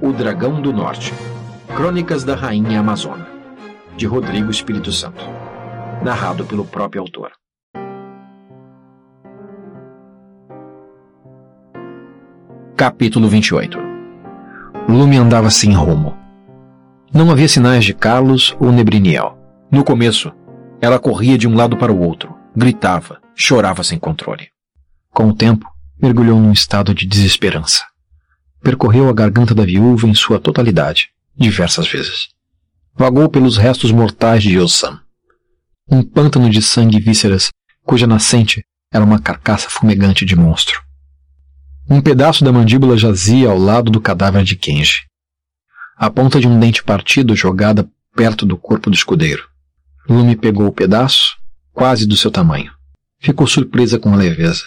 O Dragão do Norte Crônicas da Rainha Amazona, de Rodrigo Espírito Santo. Narrado pelo próprio autor. Capítulo 28 Lume andava sem rumo. Não havia sinais de Carlos ou Nebriniel. No começo, ela corria de um lado para o outro, gritava, chorava sem controle. Com o tempo, mergulhou num estado de desesperança. Percorreu a garganta da viúva em sua totalidade, diversas vezes. Vagou pelos restos mortais de Yosan. Um pântano de sangue e vísceras, cuja nascente era uma carcaça fumegante de monstro. Um pedaço da mandíbula jazia ao lado do cadáver de Kenji. A ponta de um dente partido jogada perto do corpo do escudeiro. Lume pegou o pedaço, quase do seu tamanho. Ficou surpresa com a leveza.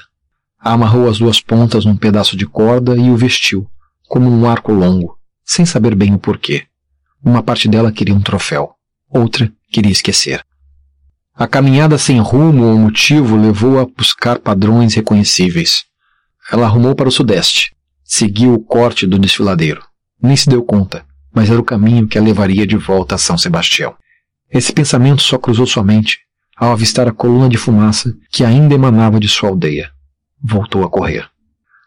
Amarrou as duas pontas num pedaço de corda e o vestiu, como um arco longo, sem saber bem o porquê. Uma parte dela queria um troféu, outra queria esquecer. A caminhada sem rumo ou motivo levou-a a buscar padrões reconhecíveis. Ela arrumou para o sudeste, seguiu o corte do desfiladeiro. Nem se deu conta, mas era o caminho que a levaria de volta a São Sebastião. Esse pensamento só cruzou sua mente ao avistar a coluna de fumaça que ainda emanava de sua aldeia. Voltou a correr.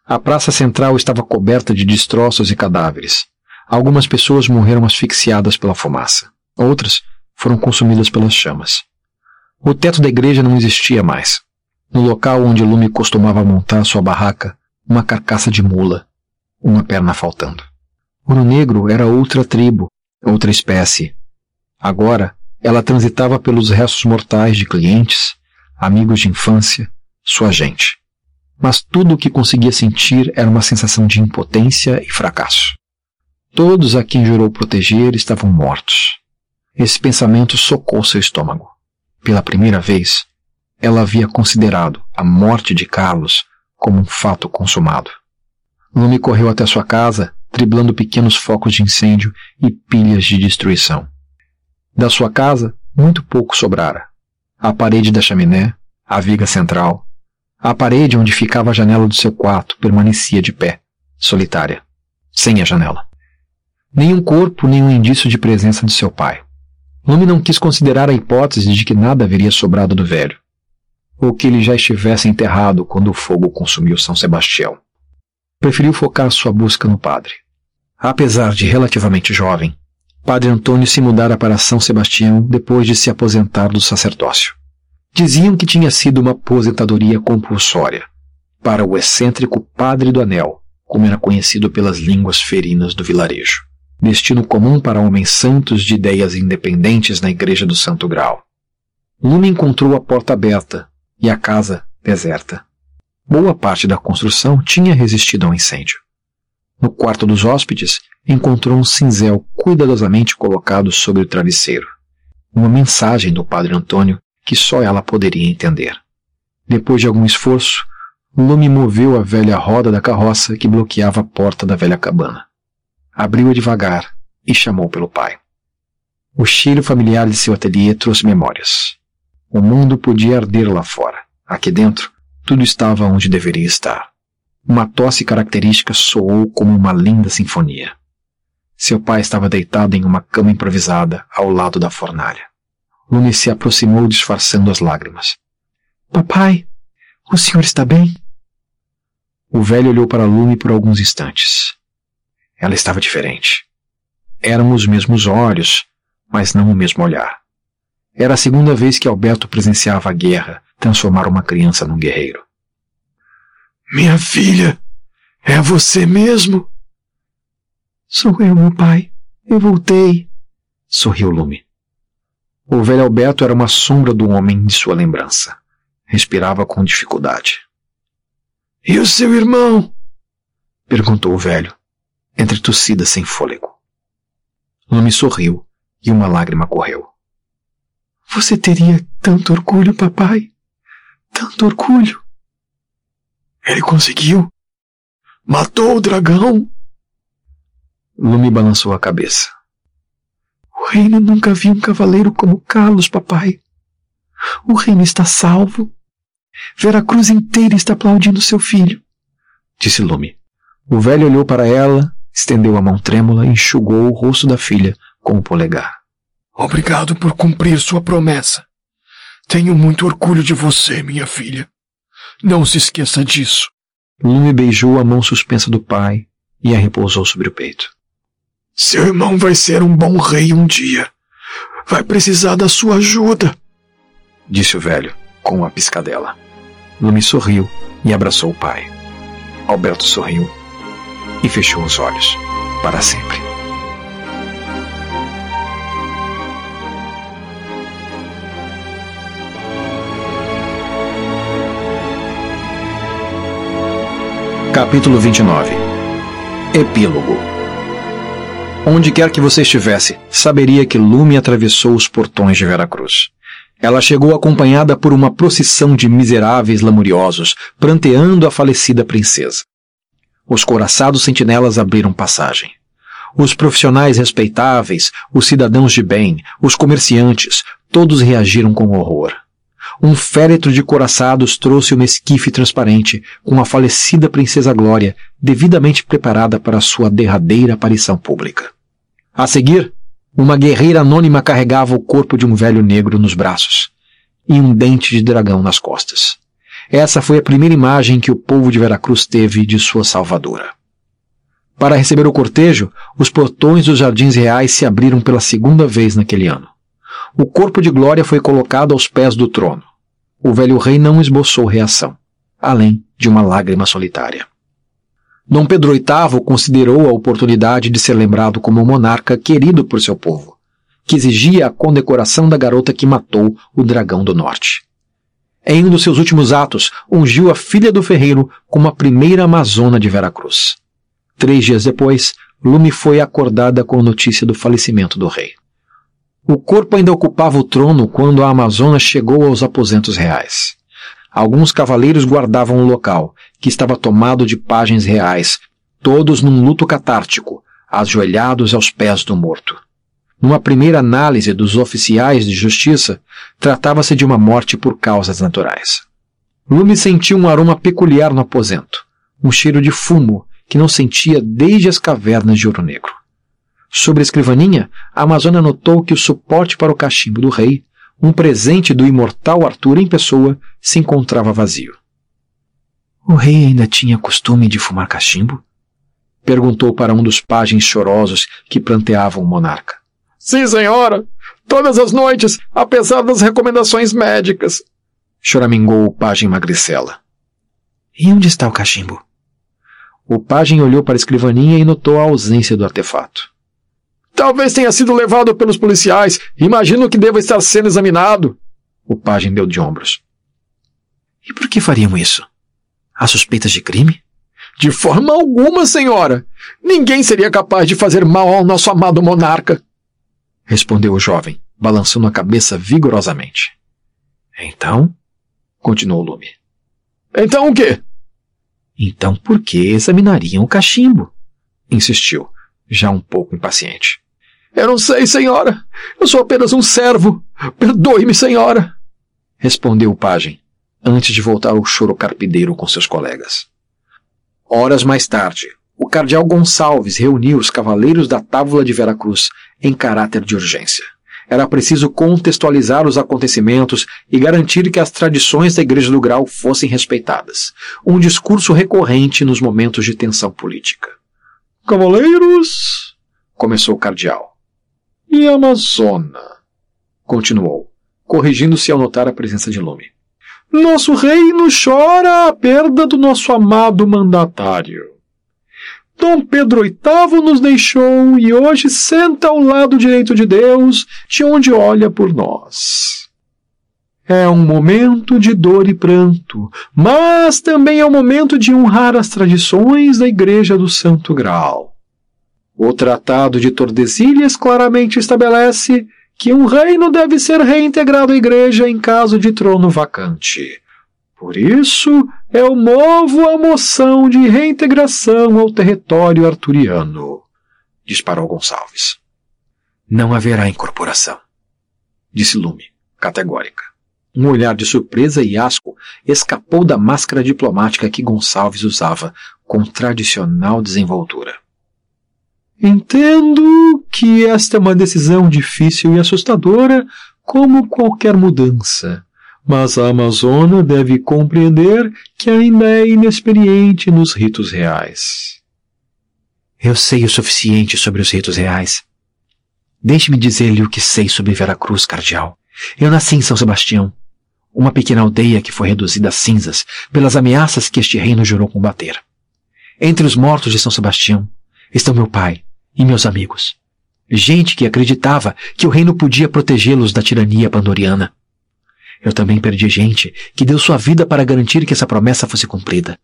A praça central estava coberta de destroços e cadáveres. Algumas pessoas morreram asfixiadas pela fumaça. Outras foram consumidas pelas chamas. O teto da igreja não existia mais. No local onde Lume costumava montar sua barraca, uma carcaça de mula, uma perna faltando. Ouro Negro era outra tribo, outra espécie. Agora, ela transitava pelos restos mortais de clientes, amigos de infância, sua gente. Mas tudo o que conseguia sentir era uma sensação de impotência e fracasso. Todos a quem jurou proteger estavam mortos. Esse pensamento socou seu estômago. Pela primeira vez, ela havia considerado a morte de Carlos como um fato consumado. Lume correu até sua casa, driblando pequenos focos de incêndio e pilhas de destruição. Da sua casa, muito pouco sobrara. A parede da chaminé, a viga central, a parede onde ficava a janela do seu quarto permanecia de pé, solitária, sem a janela. Nenhum corpo, nenhum indício de presença de seu pai. Lume não quis considerar a hipótese de que nada haveria sobrado do velho, ou que ele já estivesse enterrado quando o fogo consumiu São Sebastião. Preferiu focar sua busca no padre. Apesar de relativamente jovem, Padre Antônio se mudara para São Sebastião depois de se aposentar do sacerdócio. Diziam que tinha sido uma aposentadoria compulsória para o excêntrico Padre do Anel, como era conhecido pelas línguas ferinas do vilarejo. Destino comum para homens santos de ideias independentes na Igreja do Santo Grau. Lume encontrou a porta aberta e a casa deserta. Boa parte da construção tinha resistido ao incêndio. No quarto dos hóspedes, encontrou um cinzel cuidadosamente colocado sobre o travesseiro. Uma mensagem do padre Antônio que só ela poderia entender. Depois de algum esforço, Lume moveu a velha roda da carroça que bloqueava a porta da velha cabana. Abriu-a devagar e chamou pelo pai. O cheiro familiar de seu ateliê trouxe memórias. O mundo podia arder lá fora. Aqui dentro, tudo estava onde deveria estar. Uma tosse característica soou como uma linda sinfonia. Seu pai estava deitado em uma cama improvisada ao lado da fornalha. Lume se aproximou disfarçando as lágrimas. Papai, o senhor está bem? O velho olhou para Lume por alguns instantes. Ela estava diferente. Eram os mesmos olhos, mas não o mesmo olhar. Era a segunda vez que Alberto presenciava a guerra transformar uma criança num guerreiro. Minha filha, é você mesmo? Sou eu, meu pai. Eu voltei. Sorriu Lume. O velho Alberto era uma sombra do homem de sua lembrança. Respirava com dificuldade. E o seu irmão? perguntou o velho, entre tossidas sem fôlego. Lume sorriu e uma lágrima correu. Você teria tanto orgulho, papai. Tanto orgulho. Ele conseguiu. Matou o dragão. Lume balançou a cabeça. O reino nunca viu um cavaleiro como Carlos, papai. O reino está salvo. Vera Cruz inteira está aplaudindo seu filho, disse Lume. O velho olhou para ela, Estendeu a mão trêmula e enxugou o rosto da filha com o polegar. Obrigado por cumprir sua promessa. Tenho muito orgulho de você, minha filha. Não se esqueça disso. Lume beijou a mão suspensa do pai e a repousou sobre o peito. Seu irmão vai ser um bom rei um dia. Vai precisar da sua ajuda, disse o velho com uma piscadela. Lume sorriu e abraçou o pai. Alberto sorriu e fechou os olhos para sempre. Capítulo 29 Epílogo Onde quer que você estivesse, saberia que Lume atravessou os portões de Veracruz. Ela chegou acompanhada por uma procissão de miseráveis lamuriosos, pranteando a falecida princesa. Os coraçados sentinelas abriram passagem. Os profissionais respeitáveis, os cidadãos de bem, os comerciantes, todos reagiram com horror. Um féretro de coraçados trouxe uma esquife transparente com a falecida princesa Glória, devidamente preparada para sua derradeira aparição pública. A seguir, uma guerreira anônima carregava o corpo de um velho negro nos braços e um dente de dragão nas costas. Essa foi a primeira imagem que o povo de Veracruz teve de sua salvadora. Para receber o cortejo, os portões dos Jardins Reais se abriram pela segunda vez naquele ano. O corpo de Glória foi colocado aos pés do trono. O velho rei não esboçou reação, além de uma lágrima solitária. Dom Pedro VIII considerou a oportunidade de ser lembrado como um monarca querido por seu povo, que exigia a condecoração da garota que matou o dragão do norte. Em um dos seus últimos atos, ungiu a filha do ferreiro como a primeira amazona de Veracruz. Três dias depois, Lume foi acordada com a notícia do falecimento do rei. O corpo ainda ocupava o trono quando a Amazona chegou aos aposentos reais. Alguns cavaleiros guardavam o local, que estava tomado de pajens reais, todos num luto catártico, ajoelhados aos pés do morto. Numa primeira análise dos oficiais de justiça, tratava-se de uma morte por causas naturais. Lume sentiu um aroma peculiar no aposento, um cheiro de fumo que não sentia desde as cavernas de Ouro Negro. Sobre a escrivaninha, a Amazônia notou que o suporte para o cachimbo do rei, um presente do imortal Arthur em pessoa, se encontrava vazio. O rei ainda tinha costume de fumar cachimbo? Perguntou para um dos pajens chorosos que pranteavam o monarca. Sim, senhora. Todas as noites, apesar das recomendações médicas. Choramingou o pajem magricela. E onde está o cachimbo? O pajem olhou para a escrivaninha e notou a ausência do artefato. Talvez tenha sido levado pelos policiais. Imagino que deva estar sendo examinado. O pajem deu de ombros. E por que fariam isso? Há suspeitas de crime? De forma alguma, senhora. Ninguém seria capaz de fazer mal ao nosso amado monarca respondeu o jovem, balançando a cabeça vigorosamente. Então? continuou Lume. Então o quê? Então por que examinariam o cachimbo? insistiu, já um pouco impaciente. Eu não sei, senhora. Eu sou apenas um servo. Perdoe-me, senhora. Respondeu o pajem, antes de voltar ao choro carpideiro com seus colegas. Horas mais tarde, o cardeal Gonçalves reuniu os cavaleiros da Távola de Veracruz em caráter de urgência. Era preciso contextualizar os acontecimentos e garantir que as tradições da Igreja do Grau fossem respeitadas. Um discurso recorrente nos momentos de tensão política. Cavaleiros, começou o cardeal. E Amazona, continuou, corrigindo-se ao notar a presença de Lume. Nosso reino chora a perda do nosso amado mandatário. Dom Pedro VIII nos deixou e hoje senta ao lado direito de Deus, de onde olha por nós. É um momento de dor e pranto, mas também é um momento de honrar as tradições da Igreja do Santo Graal. O Tratado de Tordesilhas claramente estabelece que um reino deve ser reintegrado à Igreja em caso de trono vacante. Por isso, eu movo a moção de reintegração ao território arturiano, disparou Gonçalves. Não haverá incorporação, disse Lume, categórica. Um olhar de surpresa e asco escapou da máscara diplomática que Gonçalves usava com tradicional desenvoltura. Entendo que esta é uma decisão difícil e assustadora, como qualquer mudança. Mas a Amazona deve compreender que ainda é inexperiente nos ritos reais. Eu sei o suficiente sobre os ritos reais. Deixe-me dizer-lhe o que sei sobre Veracruz, cardeal. Eu nasci em São Sebastião, uma pequena aldeia que foi reduzida a cinzas pelas ameaças que este reino jurou combater. Entre os mortos de São Sebastião estão meu pai e meus amigos. Gente que acreditava que o reino podia protegê-los da tirania pandoriana. Eu também perdi gente que deu sua vida para garantir que essa promessa fosse cumprida.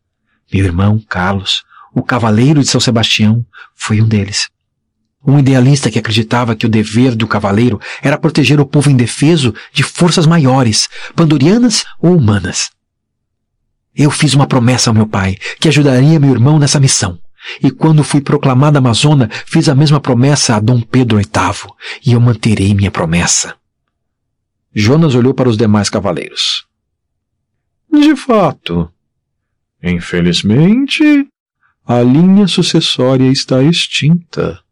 Meu irmão, Carlos, o cavaleiro de São Sebastião, foi um deles. Um idealista que acreditava que o dever do cavaleiro era proteger o povo indefeso de forças maiores, pandorianas ou humanas. Eu fiz uma promessa ao meu pai que ajudaria meu irmão nessa missão. E quando fui proclamada Amazona, fiz a mesma promessa a Dom Pedro VIII, e eu manterei minha promessa. Jonas olhou para os demais cavaleiros. De fato. Infelizmente, a linha sucessória está extinta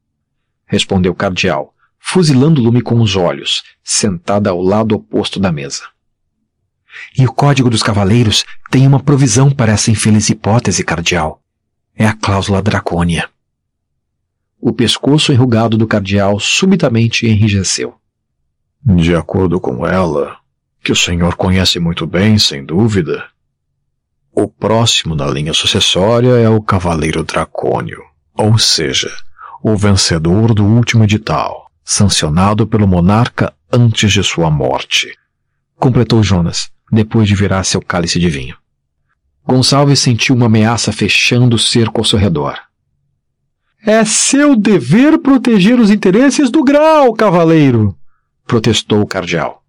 respondeu o cardeal, fuzilando Lume com os olhos, sentada ao lado oposto da mesa. E o Código dos Cavaleiros tem uma provisão para essa infeliz hipótese, cardeal. É a cláusula dracônia. O pescoço enrugado do cardeal subitamente enrijeceu. De acordo com ela, que o senhor conhece muito bem, sem dúvida, o próximo na linha sucessória é o Cavaleiro Dracônio, ou seja, o vencedor do último edital, sancionado pelo monarca antes de sua morte. Completou Jonas, depois de virar seu cálice de vinho. Gonçalves sentiu uma ameaça fechando o cerco ao seu redor. É seu dever proteger os interesses do grau, cavaleiro! protestou o cardeal.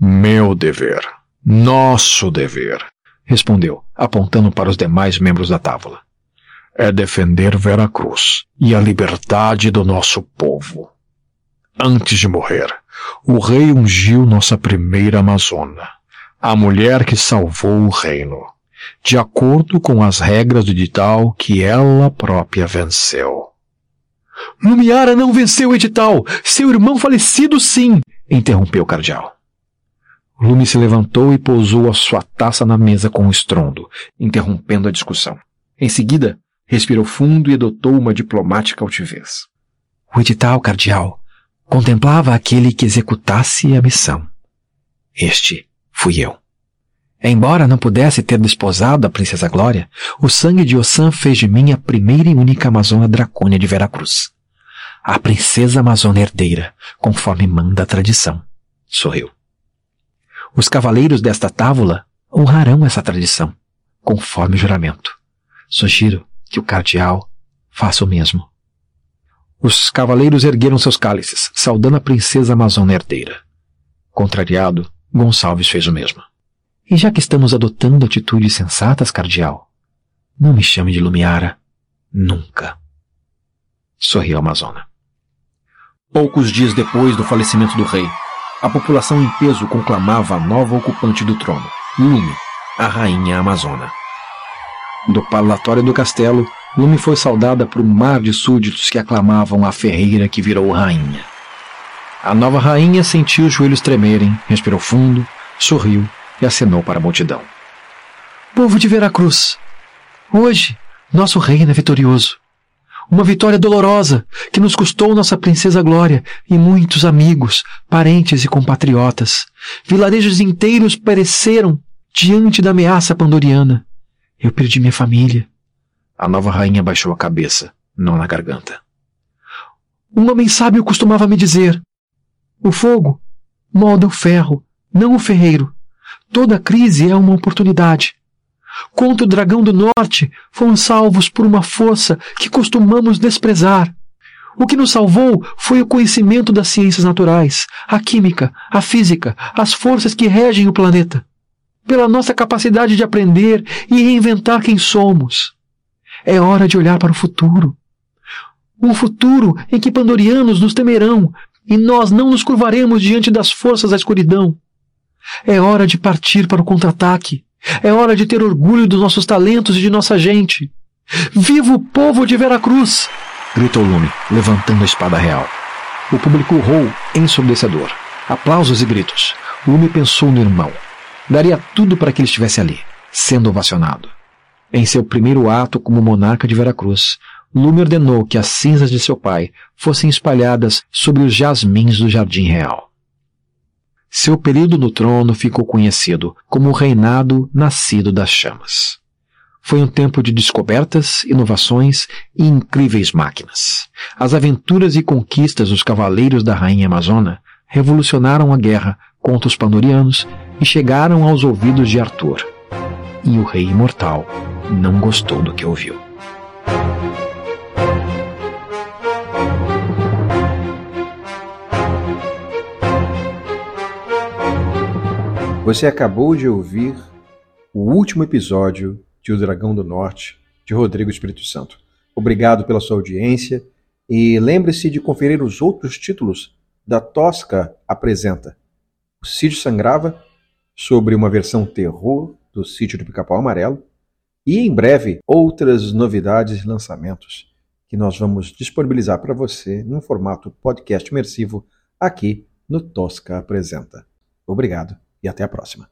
Meu dever. Nosso dever, respondeu, apontando para os demais membros da tábua é defender Veracruz e a liberdade do nosso povo. Antes de morrer, o rei ungiu nossa primeira Amazona, a mulher que salvou o reino, de acordo com as regras do edital que ela própria venceu. Lumiara não venceu o edital! Seu irmão falecido sim! interrompeu o cardeal. Lume se levantou e pousou a sua taça na mesa com um estrondo, interrompendo a discussão. Em seguida, Respirou fundo e adotou uma diplomática altivez. O edital, cardeal, contemplava aquele que executasse a missão. Este fui eu. Embora não pudesse ter desposado a princesa Glória, o sangue de Ossan fez de mim a primeira e única amazona dracônia de Veracruz. A princesa amazona herdeira, conforme manda a tradição. Sorriu. Os cavaleiros desta tábula honrarão essa tradição, conforme o juramento. Sugiro que o cardeal faça o mesmo. Os cavaleiros ergueram seus cálices, saudando a princesa amazona herdeira. Contrariado, Gonçalves fez o mesmo. E já que estamos adotando atitudes sensatas, cardeal, não me chame de Lumiara. Nunca. Sorriu a Amazona. Poucos dias depois do falecimento do rei, a população em peso conclamava a nova ocupante do trono, Lume, a rainha Amazona. Do parlatório do castelo, Lume foi saudada por um mar de súditos que aclamavam a ferreira que virou rainha. A nova rainha sentiu os joelhos tremerem, respirou fundo, sorriu e acenou para a multidão. Povo de Veracruz, hoje nosso reino é vitorioso. Uma vitória dolorosa que nos custou nossa princesa Glória e muitos amigos, parentes e compatriotas. Vilarejos inteiros pereceram diante da ameaça pandoriana. Eu perdi minha família. A nova rainha baixou a cabeça, não na garganta. Um homem sábio costumava me dizer: O fogo molda o ferro, não o ferreiro. Toda crise é uma oportunidade. Contra o dragão do norte, fomos salvos por uma força que costumamos desprezar. O que nos salvou foi o conhecimento das ciências naturais, a química, a física, as forças que regem o planeta pela nossa capacidade de aprender e reinventar quem somos. É hora de olhar para o futuro. Um futuro em que pandorianos nos temerão e nós não nos curvaremos diante das forças da escuridão. É hora de partir para o contra-ataque. É hora de ter orgulho dos nossos talentos e de nossa gente. Viva o povo de Veracruz! gritou Lume, levantando a espada real. O público urrou ensurdecedor. Aplausos e gritos. Lume pensou no irmão. Daria tudo para que ele estivesse ali, sendo ovacionado. Em seu primeiro ato como monarca de Veracruz, Lume ordenou que as cinzas de seu pai fossem espalhadas sobre os jasmins do Jardim Real. Seu período no trono ficou conhecido como o reinado nascido das chamas. Foi um tempo de descobertas, inovações e incríveis máquinas. As aventuras e conquistas dos cavaleiros da Rainha Amazona revolucionaram a guerra contra os Pandorianos e chegaram aos ouvidos de Arthur. E o Rei Imortal não gostou do que ouviu. Você acabou de ouvir o último episódio de O Dragão do Norte, de Rodrigo Espírito Santo. Obrigado pela sua audiência e lembre-se de conferir os outros títulos da Tosca Apresenta. O Sítio Sangrava, sobre uma versão terror do Sítio do Pica-Pau Amarelo, e em breve outras novidades e lançamentos que nós vamos disponibilizar para você num formato podcast imersivo aqui no Tosca Apresenta. Obrigado e até a próxima.